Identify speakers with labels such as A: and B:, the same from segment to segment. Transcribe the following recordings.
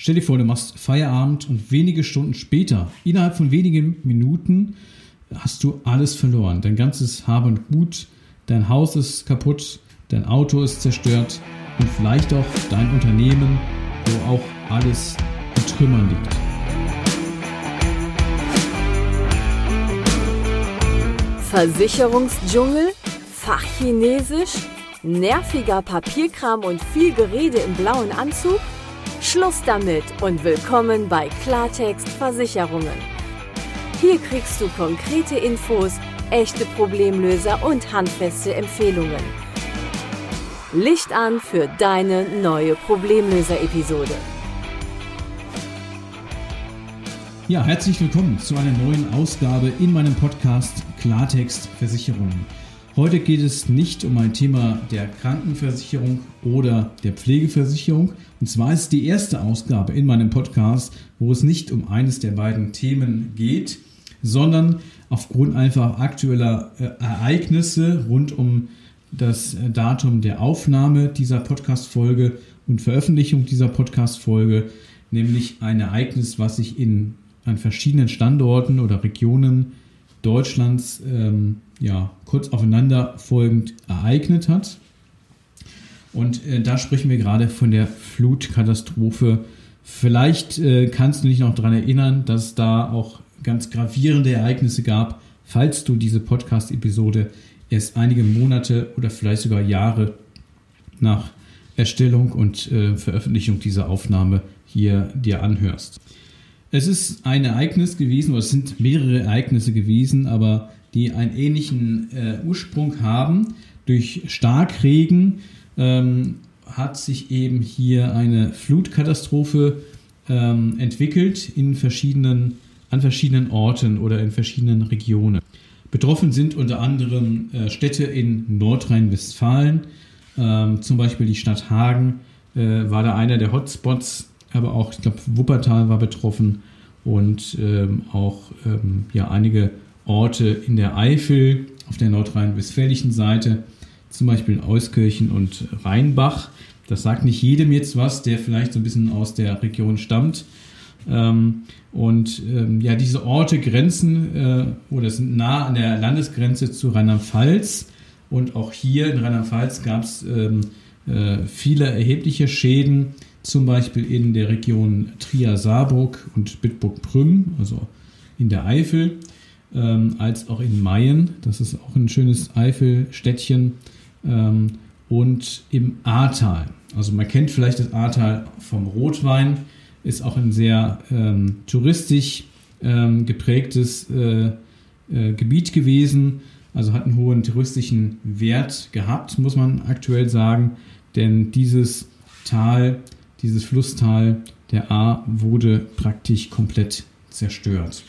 A: Stell dir vor, du machst Feierabend und wenige Stunden später, innerhalb von wenigen Minuten, hast du alles verloren. Dein ganzes Hab und Gut, dein Haus ist kaputt, dein Auto ist zerstört und vielleicht auch dein Unternehmen, wo auch alles in Trümmern liegt.
B: Versicherungsdschungel, Fachchinesisch, nerviger Papierkram und viel Gerede im blauen Anzug? Schluss damit und willkommen bei Klartext Versicherungen. Hier kriegst du konkrete Infos, echte Problemlöser und handfeste Empfehlungen. Licht an für deine neue Problemlöser-Episode.
A: Ja, herzlich willkommen zu einer neuen Ausgabe in meinem Podcast Klartext Versicherungen. Heute geht es nicht um ein Thema der Krankenversicherung oder der Pflegeversicherung. Und zwar ist die erste Ausgabe in meinem Podcast, wo es nicht um eines der beiden Themen geht, sondern aufgrund einfach aktueller äh, Ereignisse rund um das äh, Datum der Aufnahme dieser Podcast-Folge und Veröffentlichung dieser Podcast-Folge, nämlich ein Ereignis, was sich in, an verschiedenen Standorten oder Regionen Deutschlands ähm, ja, kurz aufeinander folgend ereignet hat. Und äh, da sprechen wir gerade von der Flutkatastrophe. Vielleicht äh, kannst du dich noch daran erinnern, dass es da auch ganz gravierende Ereignisse gab, falls du diese Podcast-Episode erst einige Monate oder vielleicht sogar Jahre nach Erstellung und äh, Veröffentlichung dieser Aufnahme hier dir anhörst. Es ist ein Ereignis gewesen, oder es sind mehrere Ereignisse gewesen, aber die einen ähnlichen äh, Ursprung haben. Durch Starkregen ähm, hat sich eben hier eine Flutkatastrophe ähm, entwickelt in verschiedenen, an verschiedenen Orten oder in verschiedenen Regionen. Betroffen sind unter anderem äh, Städte in Nordrhein-Westfalen, ähm, zum Beispiel die Stadt Hagen äh, war da einer der Hotspots aber auch, ich glaube, Wuppertal war betroffen und ähm, auch ähm, ja, einige Orte in der Eifel auf der nordrhein-westfälischen Seite, zum Beispiel in Euskirchen und Rheinbach. Das sagt nicht jedem jetzt was, der vielleicht so ein bisschen aus der Region stammt. Ähm, und ähm, ja, diese Orte grenzen äh, oder sind nah an der Landesgrenze zu Rheinland-Pfalz. Und auch hier in Rheinland-Pfalz gab es ähm, äh, viele erhebliche Schäden zum Beispiel in der Region Trier-Saarburg und Bitburg-Prüm, also in der Eifel, ähm, als auch in Mayen, das ist auch ein schönes Eifelstädtchen, ähm, und im Ahrtal. Also man kennt vielleicht das Ahrtal vom Rotwein, ist auch ein sehr ähm, touristisch ähm, geprägtes äh, äh, Gebiet gewesen, also hat einen hohen touristischen Wert gehabt, muss man aktuell sagen, denn dieses Tal dieses Flusstal der A wurde praktisch komplett zerstört.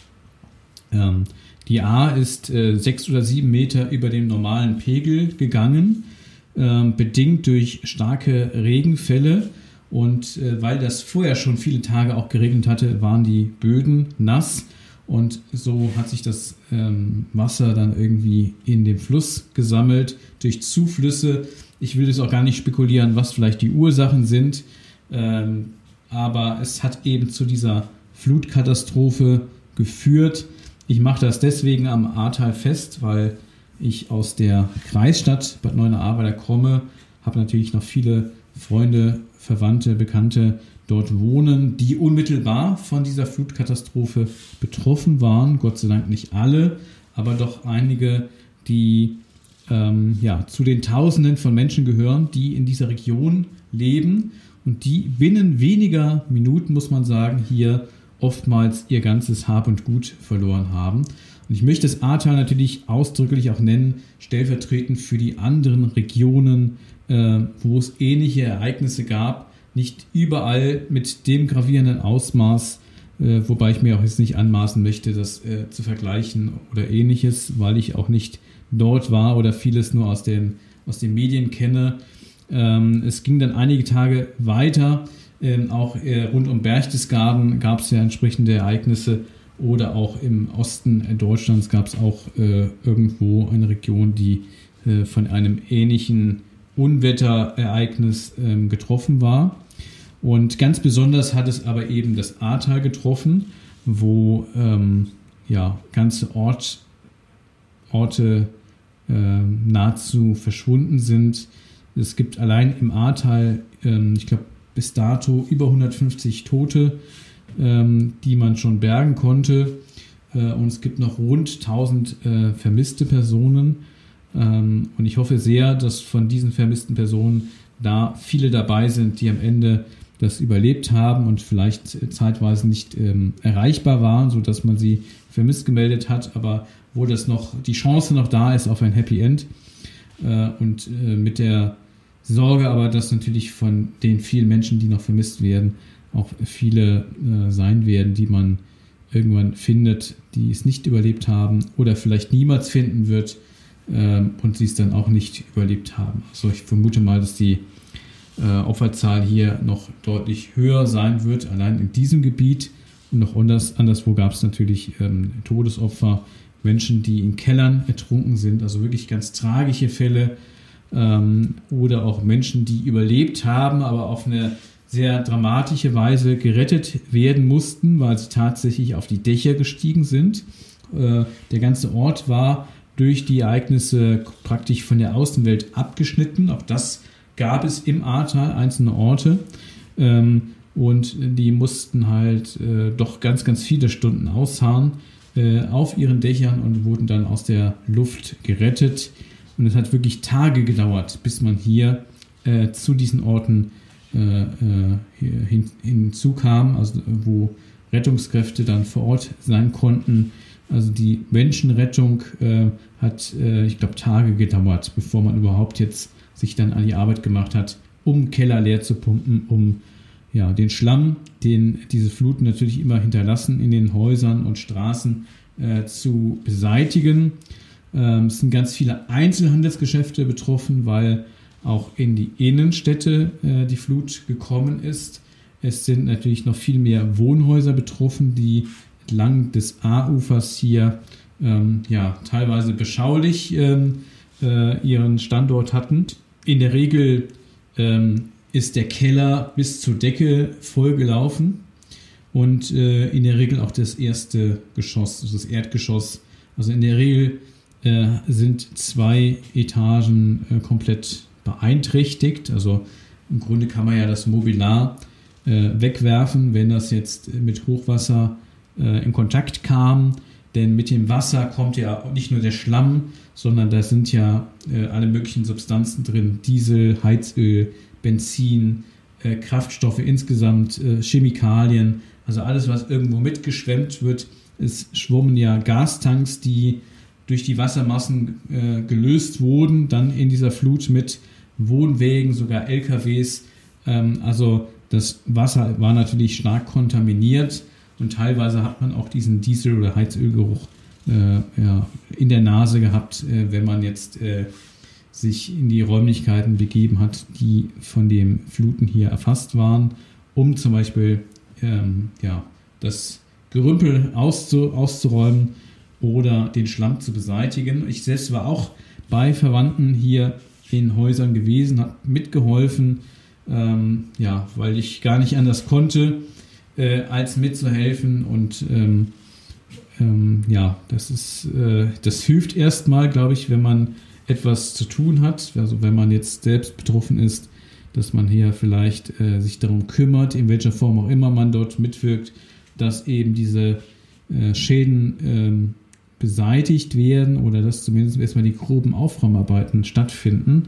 A: Ähm, die A ist äh, sechs oder sieben Meter über dem normalen Pegel gegangen, äh, bedingt durch starke Regenfälle. Und äh, weil das vorher schon viele Tage auch geregnet hatte, waren die Böden nass. Und so hat sich das ähm, Wasser dann irgendwie in den Fluss gesammelt durch Zuflüsse. Ich will jetzt auch gar nicht spekulieren, was vielleicht die Ursachen sind. Ähm, aber es hat eben zu dieser Flutkatastrophe geführt. Ich mache das deswegen am Ahrtal fest, weil ich aus der Kreisstadt Bad Neuenahr komme, habe natürlich noch viele Freunde, Verwandte, Bekannte dort wohnen, die unmittelbar von dieser Flutkatastrophe betroffen waren. Gott sei Dank nicht alle, aber doch einige, die ähm, ja, zu den Tausenden von Menschen gehören, die in dieser Region leben und die binnen weniger Minuten, muss man sagen, hier oftmals ihr ganzes Hab und Gut verloren haben. Und ich möchte das Ahrtal natürlich ausdrücklich auch nennen, stellvertretend für die anderen Regionen, äh, wo es ähnliche Ereignisse gab. Nicht überall mit dem gravierenden Ausmaß, äh, wobei ich mir auch jetzt nicht anmaßen möchte, das äh, zu vergleichen oder ähnliches, weil ich auch nicht dort war oder vieles nur aus den, aus den Medien kenne. Ähm, es ging dann einige Tage weiter. Ähm, auch äh, rund um Berchtesgaden gab es ja entsprechende Ereignisse. Oder auch im Osten Deutschlands gab es auch äh, irgendwo eine Region, die äh, von einem ähnlichen Unwetterereignis ähm, getroffen war. Und ganz besonders hat es aber eben das Ahrtal getroffen, wo ähm, ja, ganze Ort, Orte äh, nahezu verschwunden sind. Es gibt allein im Ahrtal, ähm, ich glaube, bis dato über 150 Tote, ähm, die man schon bergen konnte. Äh, und es gibt noch rund 1000 äh, vermisste Personen. Ähm, und ich hoffe sehr, dass von diesen vermissten Personen da viele dabei sind, die am Ende das überlebt haben und vielleicht zeitweise nicht ähm, erreichbar waren, sodass man sie vermisst gemeldet hat, aber wo das noch die Chance noch da ist auf ein Happy End äh, und äh, mit der Sorge aber, dass natürlich von den vielen Menschen, die noch vermisst werden, auch viele äh, sein werden, die man irgendwann findet, die es nicht überlebt haben oder vielleicht niemals finden wird ähm, und sie es dann auch nicht überlebt haben. Also ich vermute mal, dass die äh, Opferzahl hier noch deutlich höher sein wird, allein in diesem Gebiet. Und noch anders, anderswo gab es natürlich ähm, Todesopfer, Menschen, die in Kellern ertrunken sind, also wirklich ganz tragische Fälle. Ähm, oder auch Menschen, die überlebt haben, aber auf eine sehr dramatische Weise gerettet werden mussten, weil sie tatsächlich auf die Dächer gestiegen sind. Äh, der ganze Ort war durch die Ereignisse praktisch von der Außenwelt abgeschnitten. Auch das gab es im Ahrtal einzelne Orte. Ähm, und die mussten halt äh, doch ganz, ganz viele Stunden ausharren äh, auf ihren Dächern und wurden dann aus der Luft gerettet. Und es hat wirklich Tage gedauert, bis man hier äh, zu diesen Orten äh, äh, hin, hinzukam, also wo Rettungskräfte dann vor Ort sein konnten. Also die Menschenrettung äh, hat, äh, ich glaube, Tage gedauert, bevor man überhaupt jetzt sich dann an die Arbeit gemacht hat, um Keller leer zu pumpen, um ja, den Schlamm, den diese Fluten natürlich immer hinterlassen in den Häusern und Straßen äh, zu beseitigen. Ähm, es sind ganz viele Einzelhandelsgeschäfte betroffen, weil auch in die Innenstädte äh, die Flut gekommen ist. Es sind natürlich noch viel mehr Wohnhäuser betroffen, die entlang des A-Ufers hier ähm, ja, teilweise beschaulich ähm, äh, ihren Standort hatten. In der Regel ähm, ist der Keller bis zur Decke vollgelaufen und äh, in der Regel auch das erste Geschoss, also das Erdgeschoss. Also in der Regel äh, sind zwei Etagen äh, komplett beeinträchtigt. Also im Grunde kann man ja das Mobiliar äh, wegwerfen, wenn das jetzt mit Hochwasser äh, in Kontakt kam. Denn mit dem Wasser kommt ja nicht nur der Schlamm, sondern da sind ja alle möglichen Substanzen drin. Diesel, Heizöl, Benzin, Kraftstoffe insgesamt, Chemikalien. Also alles, was irgendwo mitgeschwemmt wird. Es schwommen ja Gastanks, die durch die Wassermassen äh, gelöst wurden, dann in dieser Flut mit Wohnwägen, sogar LKWs. Ähm, also das Wasser war natürlich stark kontaminiert und teilweise hat man auch diesen Diesel- oder Heizölgeruch äh, ja, in der Nase gehabt, äh, wenn man jetzt äh, sich in die Räumlichkeiten begeben hat, die von dem Fluten hier erfasst waren, um zum Beispiel ähm, ja, das Gerümpel auszu auszuräumen oder den Schlamm zu beseitigen. Ich selbst war auch bei Verwandten hier in Häusern gewesen, habe mitgeholfen, ähm, ja, weil ich gar nicht anders konnte, äh, als mitzuhelfen und ähm, ähm, ja, das ist, äh, das hilft erstmal, glaube ich, wenn man etwas zu tun hat, also wenn man jetzt selbst betroffen ist, dass man hier vielleicht äh, sich darum kümmert, in welcher Form auch immer man dort mitwirkt, dass eben diese äh, Schäden ähm, beseitigt werden oder dass zumindest erstmal die groben Aufräumarbeiten stattfinden,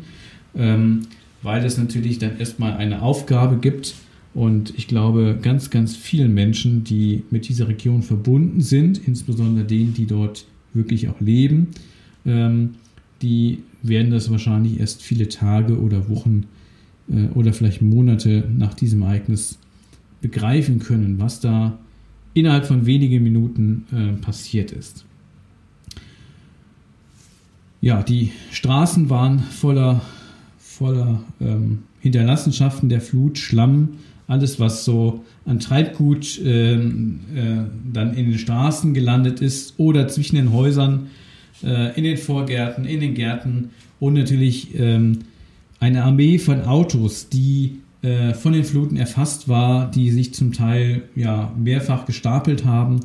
A: ähm, weil es natürlich dann erstmal eine Aufgabe gibt und ich glaube ganz, ganz vielen Menschen, die mit dieser Region verbunden sind, insbesondere denen, die dort wirklich auch leben, ähm, die werden das wahrscheinlich erst viele Tage oder Wochen äh, oder vielleicht Monate nach diesem Ereignis begreifen können, was da innerhalb von wenigen Minuten äh, passiert ist. Ja, die Straßen waren voller, voller ähm, Hinterlassenschaften der Flut, Schlamm, alles, was so an Treibgut ähm, äh, dann in den Straßen gelandet ist oder zwischen den Häusern, äh, in den Vorgärten, in den Gärten und natürlich ähm, eine Armee von Autos, die äh, von den Fluten erfasst war, die sich zum Teil ja mehrfach gestapelt haben,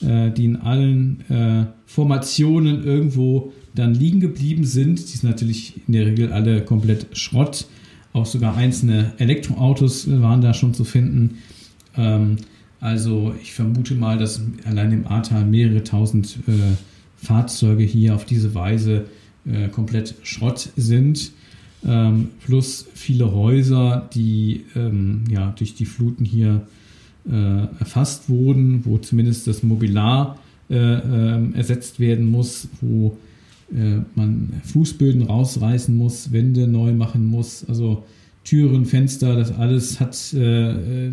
A: äh, die in allen äh, Formationen irgendwo dann liegen geblieben sind. Die sind natürlich in der Regel alle komplett Schrott. Auch sogar einzelne Elektroautos waren da schon zu finden. Ähm, also ich vermute mal, dass allein im Ahrtal mehrere tausend äh, Fahrzeuge hier auf diese Weise äh, komplett Schrott sind. Ähm, plus viele Häuser, die ähm, ja, durch die Fluten hier äh, erfasst wurden, wo zumindest das Mobilar äh, ähm, ersetzt werden muss, wo man Fußböden rausreißen muss, Wände neu machen muss. Also Türen, Fenster, das alles hat, äh, äh,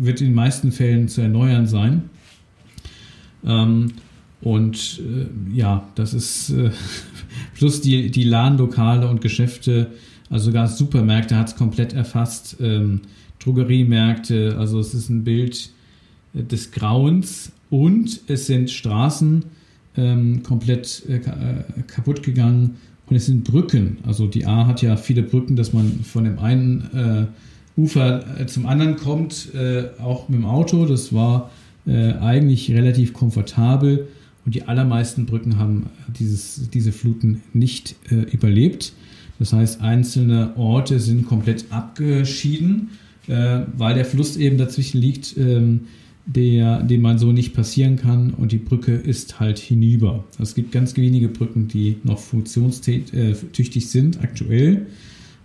A: wird in den meisten Fällen zu erneuern sein. Ähm, und äh, ja, das ist äh, plus die, die Ladenlokale und Geschäfte, also sogar Supermärkte hat es komplett erfasst, ähm, Drogeriemärkte, also es ist ein Bild äh, des Grauens und es sind Straßen ähm, komplett äh, kaputt gegangen und es sind Brücken. Also die A hat ja viele Brücken, dass man von dem einen äh, Ufer äh, zum anderen kommt, äh, auch mit dem Auto. Das war äh, eigentlich relativ komfortabel. Und die allermeisten Brücken haben dieses, diese Fluten nicht äh, überlebt. Das heißt, einzelne Orte sind komplett abgeschieden, äh, weil der Fluss eben dazwischen liegt. Ähm, der, den man so nicht passieren kann und die Brücke ist halt hinüber. Es gibt ganz wenige Brücken, die noch funktionstüchtig sind aktuell.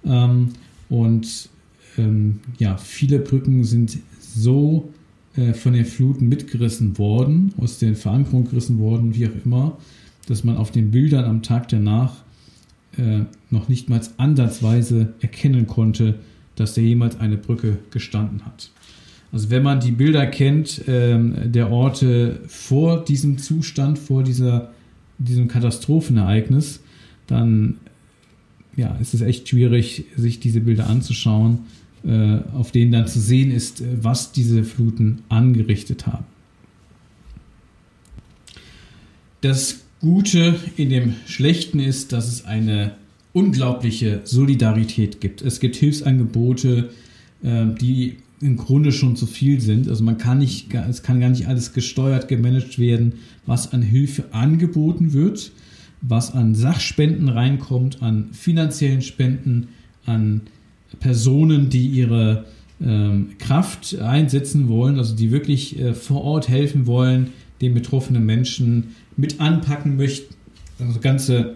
A: Ähm, und ähm, ja, viele Brücken sind so äh, von den Fluten mitgerissen worden, aus den Verankerungen gerissen worden, wie auch immer, dass man auf den Bildern am Tag danach äh, noch nicht mal ansatzweise erkennen konnte, dass da jemals eine Brücke gestanden hat. Also wenn man die Bilder kennt ähm, der Orte vor diesem Zustand, vor dieser, diesem Katastrophenereignis, dann ja, ist es echt schwierig, sich diese Bilder anzuschauen, äh, auf denen dann zu sehen ist, was diese Fluten angerichtet haben. Das Gute in dem Schlechten ist, dass es eine unglaubliche Solidarität gibt. Es gibt Hilfsangebote, äh, die im Grunde schon zu viel sind. Also man kann nicht, es kann gar nicht alles gesteuert, gemanagt werden, was an Hilfe angeboten wird, was an Sachspenden reinkommt, an finanziellen Spenden, an Personen, die ihre ähm, Kraft einsetzen wollen, also die wirklich äh, vor Ort helfen wollen, den betroffenen Menschen mit anpacken möchten. Also ganze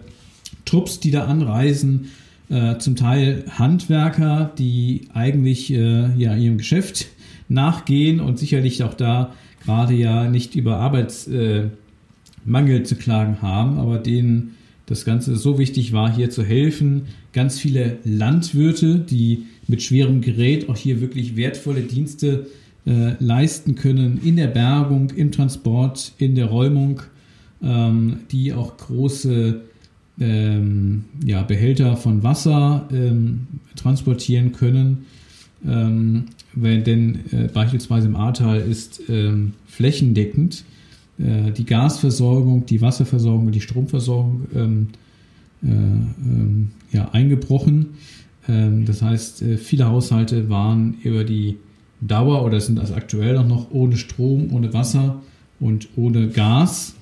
A: Trupps, die da anreisen, äh, zum Teil Handwerker, die eigentlich äh, ja ihrem Geschäft nachgehen und sicherlich auch da gerade ja nicht über Arbeitsmangel äh, zu klagen haben, aber denen das Ganze so wichtig war, hier zu helfen. Ganz viele Landwirte, die mit schwerem Gerät auch hier wirklich wertvolle Dienste äh, leisten können in der Bergung, im Transport, in der Räumung, ähm, die auch große ähm, ja, Behälter von Wasser ähm, transportieren können. Ähm, wenn, denn äh, beispielsweise im Ahrtal ist ähm, flächendeckend äh, die Gasversorgung, die Wasserversorgung und die Stromversorgung ähm, äh, ähm, ja, eingebrochen. das heißt, äh, viele Haushalte waren über die Dauer oder sind also aktuell auch noch ohne Strom, ohne Wasser und ohne Gas.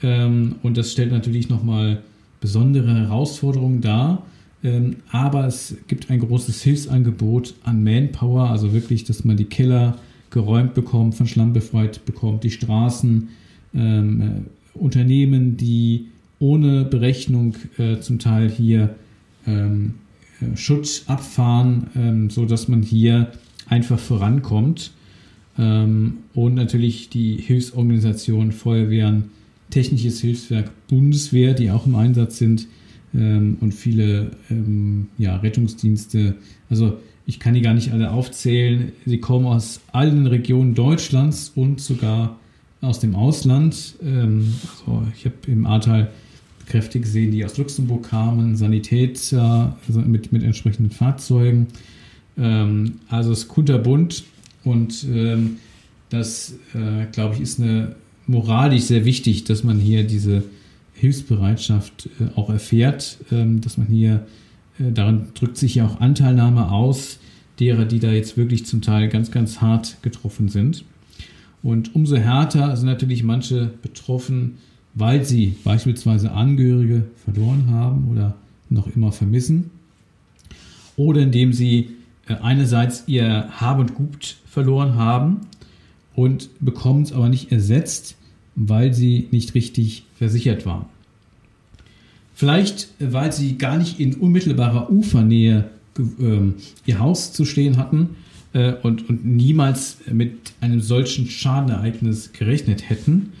A: und das stellt natürlich nochmal besondere Herausforderungen dar. Ähm, aber es gibt ein großes Hilfsangebot an Manpower, also wirklich, dass man die Keller geräumt bekommt, von Schlamm befreit bekommt, die Straßen, ähm, äh, Unternehmen, die ohne Berechnung äh, zum Teil hier ähm, äh, Schutz abfahren, ähm, so dass man hier einfach vorankommt. Ähm, und natürlich die Hilfsorganisationen, Feuerwehren, Technisches Hilfswerk Bundeswehr, die auch im Einsatz sind ähm, und viele ähm, ja, Rettungsdienste. Also ich kann die gar nicht alle aufzählen. Sie kommen aus allen Regionen Deutschlands und sogar aus dem Ausland. Ähm, also ich habe im Ahrtal Kräfte gesehen, die aus Luxemburg kamen, Sanität äh, also mit, mit entsprechenden Fahrzeugen. Ähm, also es ist kunterbunt und ähm, das, äh, glaube ich, ist eine moralisch sehr wichtig, dass man hier diese Hilfsbereitschaft äh, auch erfährt, ähm, dass man hier, äh, daran drückt sich ja auch Anteilnahme aus, derer, die da jetzt wirklich zum Teil ganz, ganz hart getroffen sind. Und umso härter sind natürlich manche betroffen, weil sie beispielsweise Angehörige verloren haben oder noch immer vermissen. Oder indem sie äh, einerseits ihr Hab und Gut verloren haben und bekommen es aber nicht ersetzt, weil sie nicht richtig versichert waren. Vielleicht, weil sie gar nicht in unmittelbarer Ufernähe äh, ihr Haus zu stehen hatten äh, und, und niemals mit einem solchen Schadenereignis gerechnet hätten.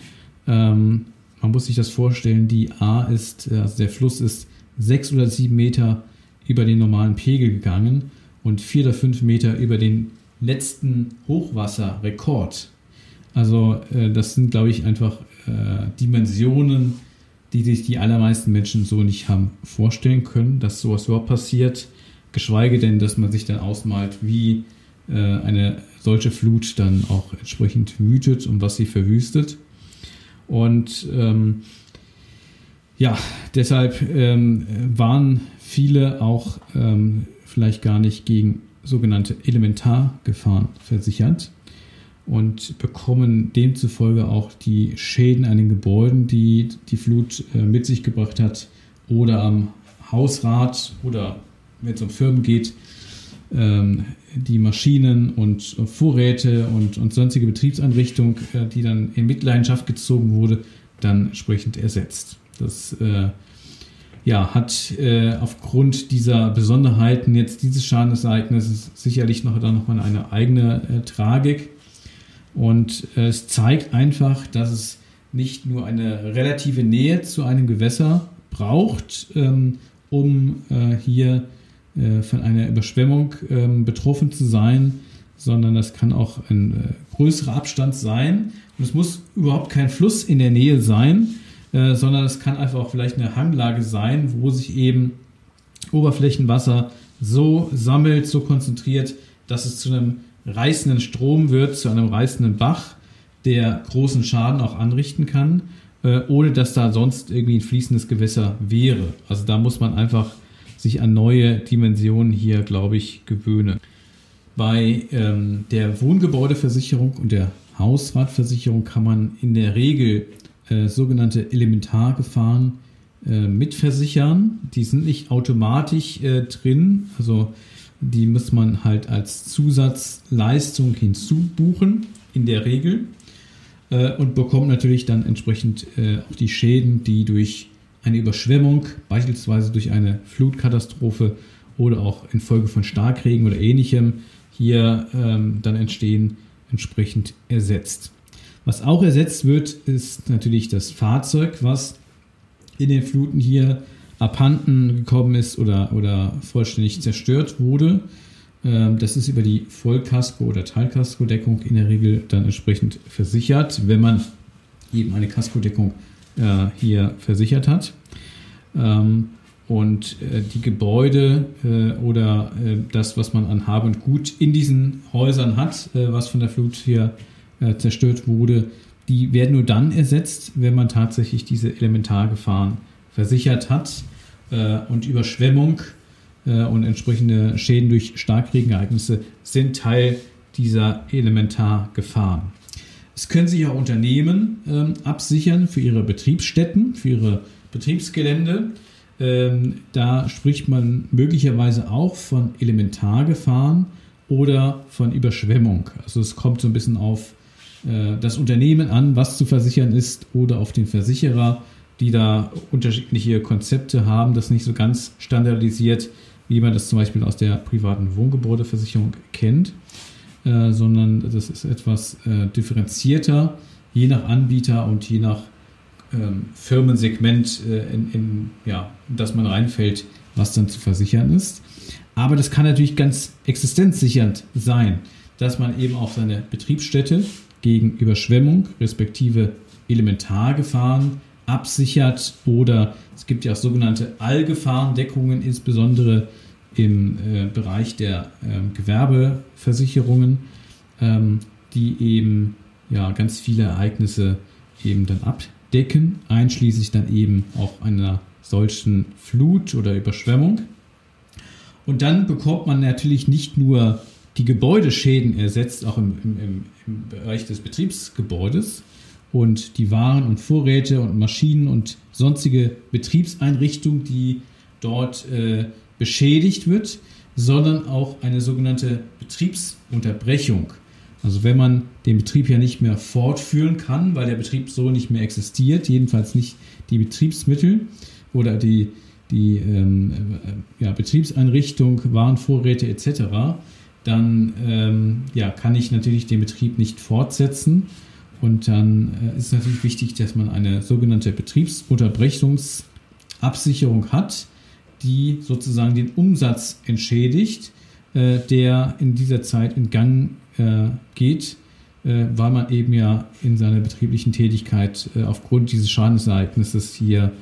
A: Ähm, man muss sich das vorstellen, die A ist, äh, also der Fluss ist sechs oder sieben Meter über den normalen Pegel gegangen und vier oder fünf Meter über den letzten Hochwasserrekord. Also äh, das sind, glaube ich, einfach äh, Dimensionen, die sich die allermeisten Menschen so nicht haben vorstellen können, dass sowas überhaupt passiert. Geschweige denn, dass man sich dann ausmalt, wie äh, eine solche Flut dann auch entsprechend wütet und was sie verwüstet. Und ähm, ja, deshalb ähm, waren viele auch ähm, vielleicht gar nicht gegen sogenannte Elementargefahren versichert und bekommen demzufolge auch die Schäden an den Gebäuden, die die Flut äh, mit sich gebracht hat, oder am Hausrat oder wenn es um Firmen geht, ähm, die Maschinen und Vorräte und, und sonstige Betriebseinrichtungen, äh, die dann in Mitleidenschaft gezogen wurde, dann entsprechend ersetzt. Das äh, ja, hat äh, aufgrund dieser Besonderheiten jetzt dieses Schadensereignisses sicherlich noch, dann noch mal eine eigene äh, Tragik. Und es zeigt einfach, dass es nicht nur eine relative Nähe zu einem Gewässer braucht, ähm, um äh, hier äh, von einer Überschwemmung ähm, betroffen zu sein, sondern das kann auch ein äh, größerer Abstand sein. Und es muss überhaupt kein Fluss in der Nähe sein, äh, sondern es kann einfach auch vielleicht eine Hanglage sein, wo sich eben Oberflächenwasser so sammelt, so konzentriert, dass es zu einem reißenden Strom wird, zu einem reißenden Bach, der großen Schaden auch anrichten kann, äh, ohne dass da sonst irgendwie ein fließendes Gewässer wäre. Also da muss man einfach sich an neue Dimensionen hier, glaube ich, gewöhnen. Bei ähm, der Wohngebäudeversicherung und der Hausratversicherung kann man in der Regel äh, sogenannte Elementargefahren äh, mitversichern. Die sind nicht automatisch äh, drin, also die muss man halt als Zusatzleistung hinzubuchen, in der Regel. Äh, und bekommt natürlich dann entsprechend äh, auch die Schäden, die durch eine Überschwemmung, beispielsweise durch eine Flutkatastrophe oder auch infolge von Starkregen oder ähnlichem hier ähm, dann entstehen, entsprechend ersetzt. Was auch ersetzt wird, ist natürlich das Fahrzeug, was in den Fluten hier abhanden gekommen ist oder, oder vollständig zerstört wurde. Ähm, das ist über die Vollkasko- oder Teilkaskodeckung in der Regel dann entsprechend versichert, wenn man eben eine Kaskodeckung äh, hier versichert hat. Ähm, und äh, die Gebäude äh, oder äh, das, was man an Hab und Gut in diesen Häusern hat, äh, was von der Flut hier äh, zerstört wurde, die werden nur dann ersetzt, wenn man tatsächlich diese Elementargefahren versichert hat äh, und Überschwemmung und entsprechende Schäden durch Starkregenereignisse sind Teil dieser Elementargefahren. Es können sich auch Unternehmen ähm, absichern für ihre Betriebsstätten, für ihre Betriebsgelände. Ähm, da spricht man möglicherweise auch von Elementargefahren oder von Überschwemmung. Also es kommt so ein bisschen auf äh, das Unternehmen an, was zu versichern ist, oder auf den Versicherer, die da unterschiedliche Konzepte haben, das nicht so ganz standardisiert, wie man das zum Beispiel aus der privaten Wohngebäudeversicherung kennt. Äh, sondern das ist etwas äh, differenzierter, je nach Anbieter und je nach ähm, Firmensegment, äh, in, in, ja, das man reinfällt, was dann zu versichern ist. Aber das kann natürlich ganz existenzsichernd sein, dass man eben auch seine Betriebsstätte gegen Überschwemmung respektive Elementargefahren absichert oder es gibt ja auch sogenannte Allgefahrendeckungen, insbesondere im äh, Bereich der äh, Gewerbeversicherungen, ähm, die eben ja ganz viele Ereignisse eben dann abdecken, einschließlich dann eben auch einer solchen Flut oder Überschwemmung. Und dann bekommt man natürlich nicht nur die Gebäudeschäden ersetzt, auch im, im, im Bereich des Betriebsgebäudes und die Waren und Vorräte und Maschinen und sonstige Betriebseinrichtungen, die dort äh, beschädigt wird, sondern auch eine sogenannte Betriebsunterbrechung. Also wenn man den Betrieb ja nicht mehr fortführen kann, weil der Betrieb so nicht mehr existiert, jedenfalls nicht die Betriebsmittel oder die, die ähm, äh, ja, Betriebseinrichtung, Warenvorräte etc., dann ähm, ja, kann ich natürlich den Betrieb nicht fortsetzen. Und dann äh, ist natürlich wichtig, dass man eine sogenannte Betriebsunterbrechungsabsicherung hat, die sozusagen den Umsatz entschädigt, äh, der in dieser Zeit in Gang äh, geht, äh, weil man eben ja in seiner betrieblichen Tätigkeit aufgrund dieses Schadensereignisses hier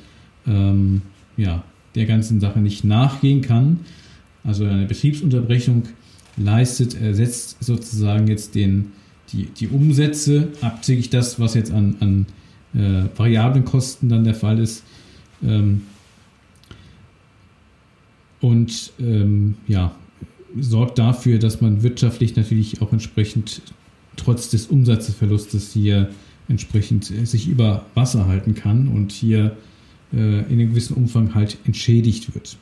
A: ähm, ja, der ganzen Sache nicht nachgehen kann. Also eine Betriebsunterbrechung leistet, ersetzt sozusagen jetzt den, die, die Umsätze, abzüglich das, was jetzt an, an äh, variablen Kosten dann der Fall ist. Ähm, und ähm, ja, sorgt dafür, dass man wirtschaftlich natürlich auch entsprechend trotz des Umsatzverlustes hier entsprechend sich über Wasser halten kann und hier äh, in einem gewissen Umfang halt entschädigt wird.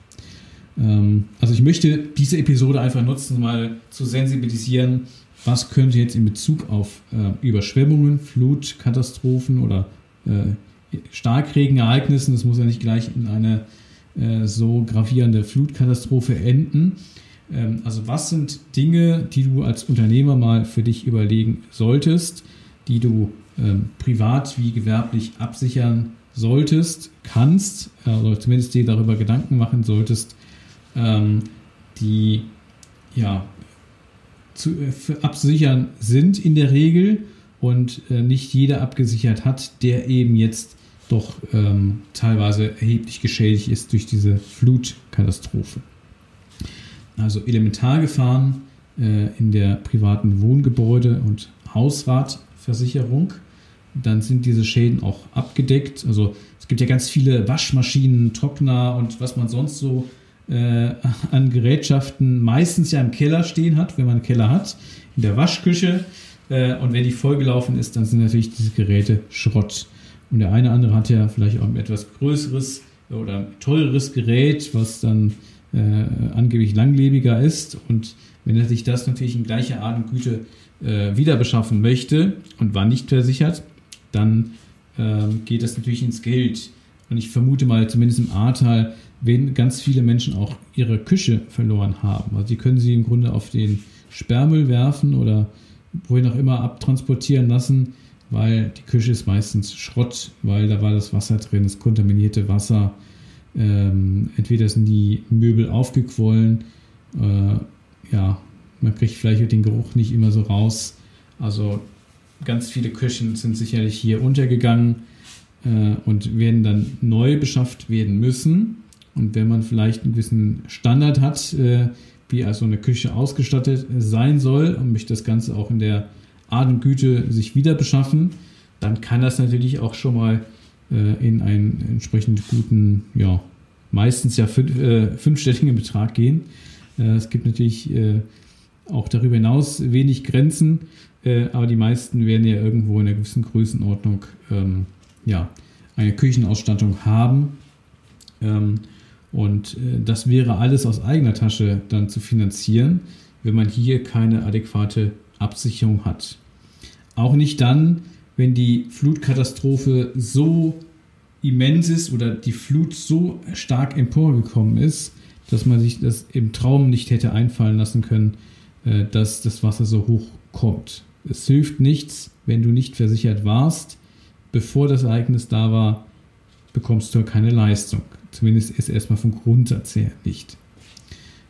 A: Ähm, also ich möchte diese Episode einfach nutzen, mal zu sensibilisieren, was könnte jetzt in Bezug auf äh, Überschwemmungen, Flutkatastrophen oder äh, Starkregenereignissen, das muss ja nicht gleich in eine äh, so gravierende Flutkatastrophe enden. Ähm, also was sind Dinge, die du als Unternehmer mal für dich überlegen solltest, die du ähm, privat wie gewerblich absichern solltest, kannst, also zumindest dir darüber Gedanken machen solltest, ähm, die ja zu äh, absichern sind in der Regel und äh, nicht jeder abgesichert hat, der eben jetzt doch ähm, teilweise erheblich geschädigt ist durch diese Flutkatastrophe. Also Elementargefahren äh, in der privaten Wohngebäude- und Hausratversicherung. Dann sind diese Schäden auch abgedeckt. Also es gibt ja ganz viele Waschmaschinen, Trockner und was man sonst so äh, an Gerätschaften meistens ja im Keller stehen hat, wenn man einen Keller hat, in der Waschküche. Äh, und wenn die vollgelaufen ist, dann sind natürlich diese Geräte Schrott. Und der eine andere hat ja vielleicht auch ein etwas größeres oder teureres Gerät, was dann äh, angeblich langlebiger ist. Und wenn er sich das natürlich in gleicher Art und Güte äh, wieder beschaffen möchte und war nicht versichert, dann äh, geht das natürlich ins Geld. Und ich vermute mal, zumindest im Ahrtal, werden ganz viele Menschen auch ihre Küche verloren haben. Also die können sie im Grunde auf den Sperrmüll werfen oder wohin auch immer abtransportieren lassen weil die Küche ist meistens Schrott, weil da war das Wasser drin, das kontaminierte Wasser. Ähm, entweder sind die Möbel aufgequollen, äh, ja, man kriegt vielleicht den Geruch nicht immer so raus. Also ganz viele Küchen sind sicherlich hier untergegangen äh, und werden dann neu beschafft werden müssen. Und wenn man vielleicht einen gewissen Standard hat, äh, wie also eine Küche ausgestattet sein soll und möchte das Ganze auch in der Adengüte sich wieder beschaffen, dann kann das natürlich auch schon mal äh, in einen entsprechend guten, ja, meistens ja fünf, äh, fünfstelligen Betrag gehen. Äh, es gibt natürlich äh, auch darüber hinaus wenig Grenzen, äh, aber die meisten werden ja irgendwo in einer gewissen Größenordnung ähm, ja, eine Küchenausstattung haben. Ähm, und äh, das wäre alles aus eigener Tasche dann zu finanzieren, wenn man hier keine adäquate Absicherung hat. Auch nicht dann, wenn die Flutkatastrophe so immens ist oder die Flut so stark emporgekommen ist, dass man sich das im Traum nicht hätte einfallen lassen können, äh, dass das Wasser so hoch kommt. Es hilft nichts, wenn du nicht versichert warst. Bevor das Ereignis da war, bekommst du keine Leistung. Zumindest ist erstmal vom Grundsatz her nicht.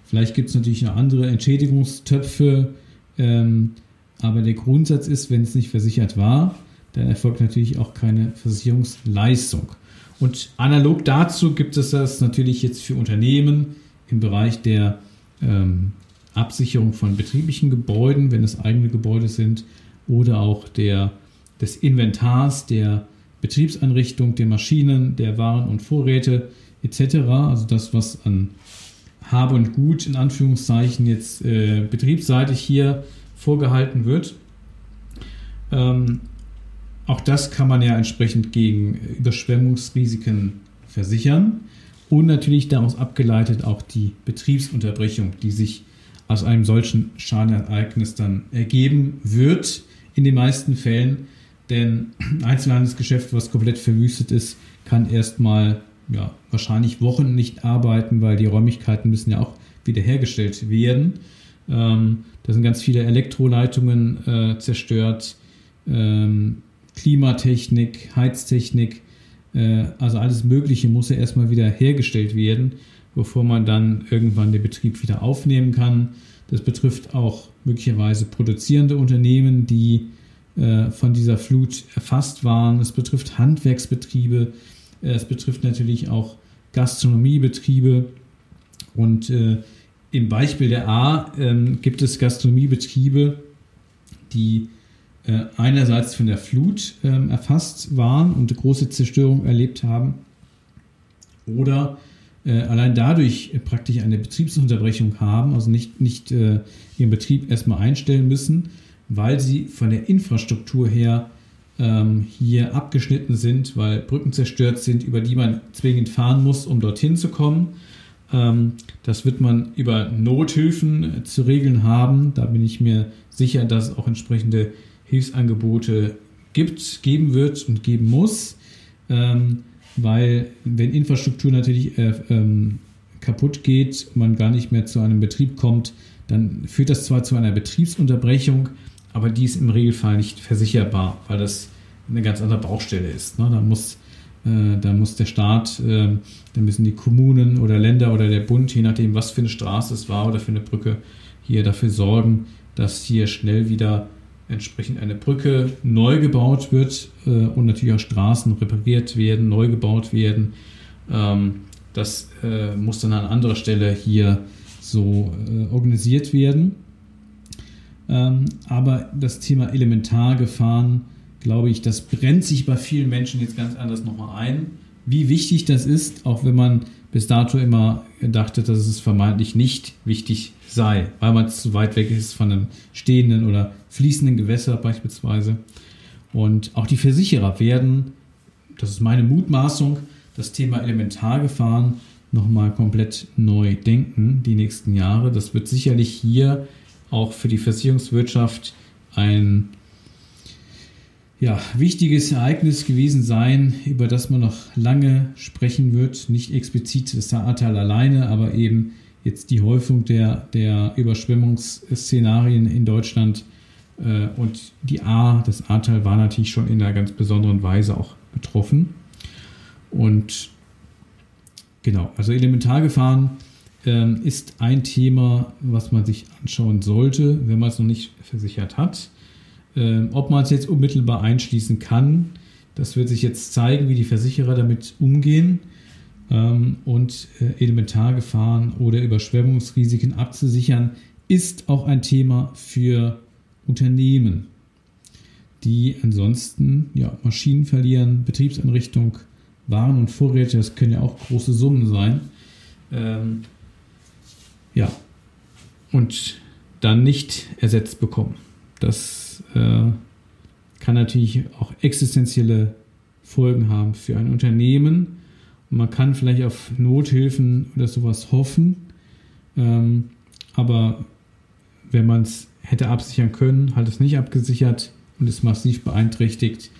A: Vielleicht gibt es natürlich noch andere Entschädigungstöpfe, ähm, aber der Grundsatz ist, wenn es nicht versichert war, dann erfolgt natürlich auch keine Versicherungsleistung. Und analog dazu gibt es das natürlich jetzt für Unternehmen im Bereich der ähm, Absicherung von betrieblichen Gebäuden, wenn es eigene Gebäude sind, oder auch der, des Inventars, der Betriebseinrichtung, der Maschinen, der Waren und Vorräte etc. Also das, was an, Habe und Gut in Anführungszeichen jetzt äh, betriebsseitig hier vorgehalten wird. Ähm, auch das kann man ja entsprechend gegen Überschwemmungsrisiken versichern und natürlich daraus abgeleitet auch die Betriebsunterbrechung, die sich aus einem solchen Schadenereignis dann ergeben wird in den meisten Fällen. Denn ein Einzelhandelsgeschäft, was komplett verwüstet ist, kann erstmal ja, wahrscheinlich Wochen nicht arbeiten, weil die Räumlichkeiten müssen ja auch wiederhergestellt werden. Ähm, da sind ganz viele Elektroleitungen äh, zerstört, ähm, Klimatechnik, Heiztechnik, äh, also alles Mögliche muss ja erstmal wieder hergestellt werden, bevor man dann irgendwann den Betrieb wieder aufnehmen kann. Das betrifft auch möglicherweise produzierende Unternehmen, die äh, von dieser Flut erfasst waren. Es betrifft Handwerksbetriebe, es betrifft natürlich auch Gastronomiebetriebe. Und äh, im Beispiel der A ähm, gibt es Gastronomiebetriebe, die äh, einerseits von der Flut ähm, erfasst waren und große Zerstörung erlebt haben oder äh, allein dadurch praktisch eine Betriebsunterbrechung haben, also nicht, nicht äh, ihren Betrieb erstmal einstellen müssen, weil sie von der Infrastruktur her ähm, hier abgeschnitten sind, weil Brücken zerstört sind, über die man zwingend fahren muss, um dorthin zu kommen. Ähm, das wird man über Nothilfen zu regeln haben. Da bin ich mir sicher, dass auch entsprechende Hilfsangebote gibt, geben wird und geben muss, ähm, weil wenn Infrastruktur natürlich äh, ähm, kaputt geht, man gar nicht mehr zu einem Betrieb kommt, dann führt das zwar zu einer Betriebsunterbrechung, aber die ist im Regelfall nicht versicherbar, weil das eine ganz andere Baustelle ist. Ne? Da, muss, äh, da muss der Staat, äh, da müssen die Kommunen oder Länder oder der Bund, je nachdem, was für eine Straße es war oder für eine Brücke, hier dafür sorgen, dass hier schnell wieder entsprechend eine Brücke neu gebaut wird äh, und natürlich auch Straßen repariert werden, neu gebaut werden. Ähm, das äh, muss dann an anderer Stelle hier so äh, organisiert werden. Ähm, aber das Thema Elementargefahren, glaube ich, das brennt sich bei vielen Menschen jetzt ganz anders nochmal ein. Wie wichtig das ist, auch wenn man bis dato immer dachte, dass es vermeintlich nicht wichtig sei, weil man zu weit weg ist von einem stehenden oder fließenden Gewässer beispielsweise. Und auch die Versicherer werden, das ist meine Mutmaßung, das Thema Elementargefahren nochmal komplett neu denken die nächsten Jahre. Das wird sicherlich hier auch für die Versicherungswirtschaft ein ja, wichtiges Ereignis gewesen sein, über das man noch lange sprechen wird. Nicht explizit das Ahrtal alleine, aber eben jetzt die Häufung der, der Überschwemmungsszenarien in Deutschland äh, und die A, das Ahrtal war natürlich schon in einer ganz besonderen Weise auch betroffen. Und genau, also Elementargefahren ähm, ist ein Thema, was man sich anschauen sollte, wenn man es noch nicht versichert hat. Ähm, ob man es jetzt unmittelbar einschließen kann, das wird sich jetzt zeigen, wie die Versicherer damit umgehen ähm, und äh, Elementargefahren oder Überschwemmungsrisiken abzusichern, ist auch ein Thema für Unternehmen, die ansonsten ja, Maschinen verlieren, Betriebseinrichtung, Waren und Vorräte, das können ja auch große Summen sein. Ähm, ja, und dann nicht ersetzt bekommen. Das äh, kann natürlich auch existenzielle Folgen haben für ein Unternehmen. Und man kann vielleicht auf Nothilfen oder sowas hoffen, ähm, aber wenn man es hätte absichern können, hat es nicht abgesichert und ist massiv beeinträchtigt,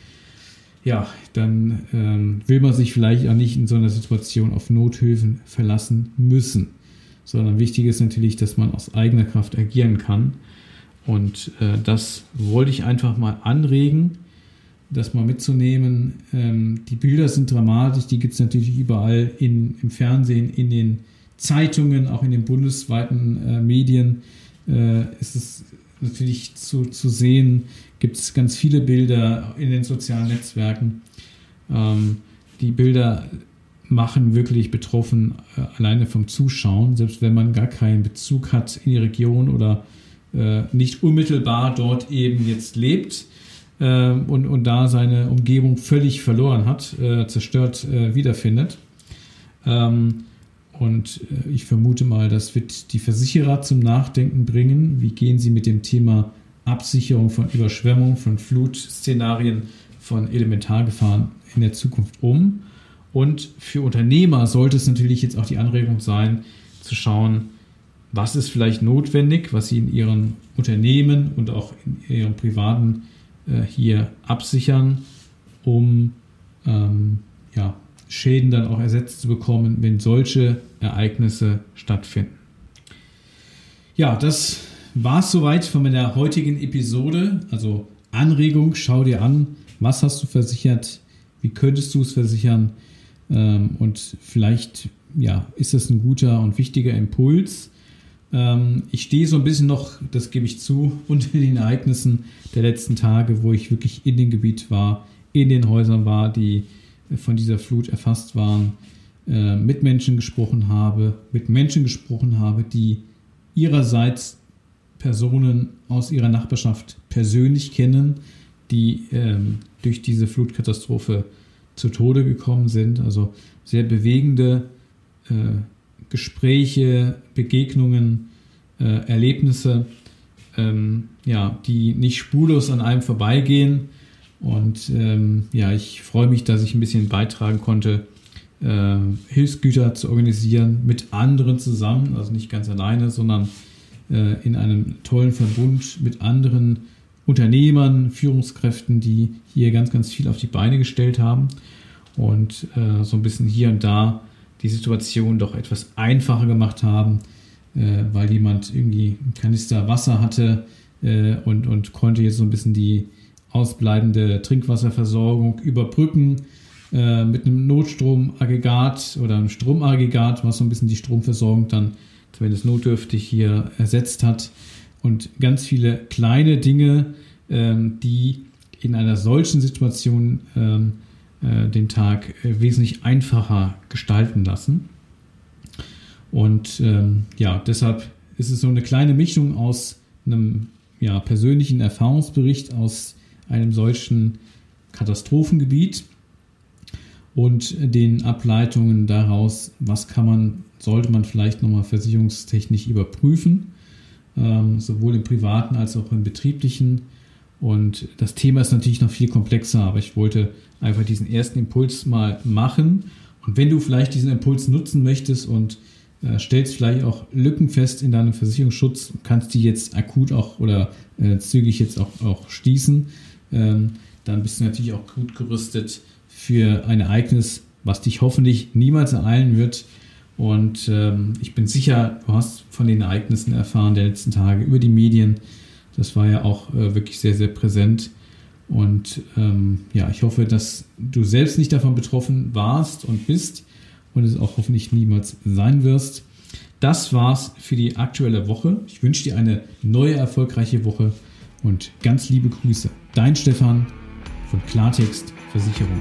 A: ja, dann ähm, will man sich vielleicht auch nicht in so einer Situation auf Nothilfen verlassen müssen, sondern wichtig ist natürlich, dass man aus eigener Kraft agieren kann und äh, das wollte ich einfach mal anregen, das mal mitzunehmen. Ähm, die Bilder sind dramatisch, die gibt es natürlich überall in, im Fernsehen, in den Zeitungen, auch in den bundesweiten äh, Medien. Äh, ist es natürlich zu, zu sehen, gibt es ganz viele Bilder in den sozialen Netzwerken. Ähm, die Bilder machen wirklich betroffen, äh, alleine vom Zuschauen, selbst wenn man gar keinen Bezug hat in die Region oder äh, nicht unmittelbar dort eben jetzt lebt äh, und, und da seine Umgebung völlig verloren hat, äh, zerstört äh, wiederfindet. Ähm, und äh, ich vermute mal, das wird die Versicherer zum Nachdenken bringen. Wie gehen sie mit dem Thema Absicherung von Überschwemmung, von Flutszenarien, von Elementargefahren in der Zukunft um? Und für Unternehmer sollte es natürlich jetzt auch die Anregung sein, zu schauen, was ist vielleicht notwendig, was sie in ihren Unternehmen und auch in ihrem privaten äh, hier absichern, um ähm, ja, Schäden dann auch ersetzt zu bekommen, wenn solche Ereignisse stattfinden. Ja, das war es soweit von meiner heutigen Episode. Also Anregung, schau dir an, was hast du versichert, wie könntest du es versichern und vielleicht ja, ist das ein guter und wichtiger Impuls. Ähm, ich stehe so ein bisschen noch, das gebe ich zu, unter den Ereignissen der letzten Tage, wo ich wirklich in dem Gebiet war, in den Häusern war, die von dieser Flut erfasst waren, äh, mit Menschen gesprochen habe, mit Menschen gesprochen habe, die ihrerseits Personen aus ihrer Nachbarschaft persönlich kennen, die ähm, durch diese Flutkatastrophe zu Tode gekommen sind. Also sehr bewegende äh, Gespräche, Begegnungen, äh, Erlebnisse, ähm, ja, die nicht spurlos an einem vorbeigehen. Und ähm, ja, ich freue mich, dass ich ein bisschen beitragen konnte, äh, Hilfsgüter zu organisieren mit anderen zusammen, also nicht ganz alleine, sondern äh, in einem tollen Verbund mit anderen Unternehmern, Führungskräften, die hier ganz, ganz viel auf die Beine gestellt haben und äh, so ein bisschen hier und da die Situation doch etwas einfacher gemacht haben, äh, weil jemand irgendwie ein Kanister Wasser hatte äh, und, und konnte jetzt so ein bisschen die ausbleibende Trinkwasserversorgung überbrücken äh, mit einem Notstromaggregat oder einem Stromaggregat, was so ein bisschen die Stromversorgung dann, es notdürftig hier ersetzt hat. Und ganz viele kleine Dinge, ähm, die in einer solchen Situation ähm, äh, den Tag äh, wesentlich einfacher gestalten lassen. Und ähm, ja, deshalb ist es so eine kleine Mischung aus einem ja, persönlichen Erfahrungsbericht aus einem solchen Katastrophengebiet und den Ableitungen daraus, was kann man, sollte man vielleicht nochmal versicherungstechnisch überprüfen, ähm, sowohl im privaten als auch im betrieblichen. Und das Thema ist natürlich noch viel komplexer, aber ich wollte einfach diesen ersten Impuls mal machen. Und wenn du vielleicht diesen Impuls nutzen möchtest und äh, stellst vielleicht auch Lücken fest in deinem Versicherungsschutz, kannst die jetzt akut auch oder äh, zügig jetzt auch, auch schließen, ähm, dann bist du natürlich auch gut gerüstet für ein Ereignis, was dich hoffentlich niemals ereilen wird. Und ähm, ich bin sicher, du hast von den Ereignissen erfahren der letzten Tage über die Medien. Das war ja auch äh, wirklich sehr, sehr präsent. Und ähm, ja, ich hoffe, dass du selbst nicht davon betroffen warst und bist und es auch hoffentlich niemals sein wirst. Das war's für die aktuelle Woche. Ich wünsche dir eine neue erfolgreiche Woche und ganz liebe Grüße. Dein Stefan von Klartext Versicherung.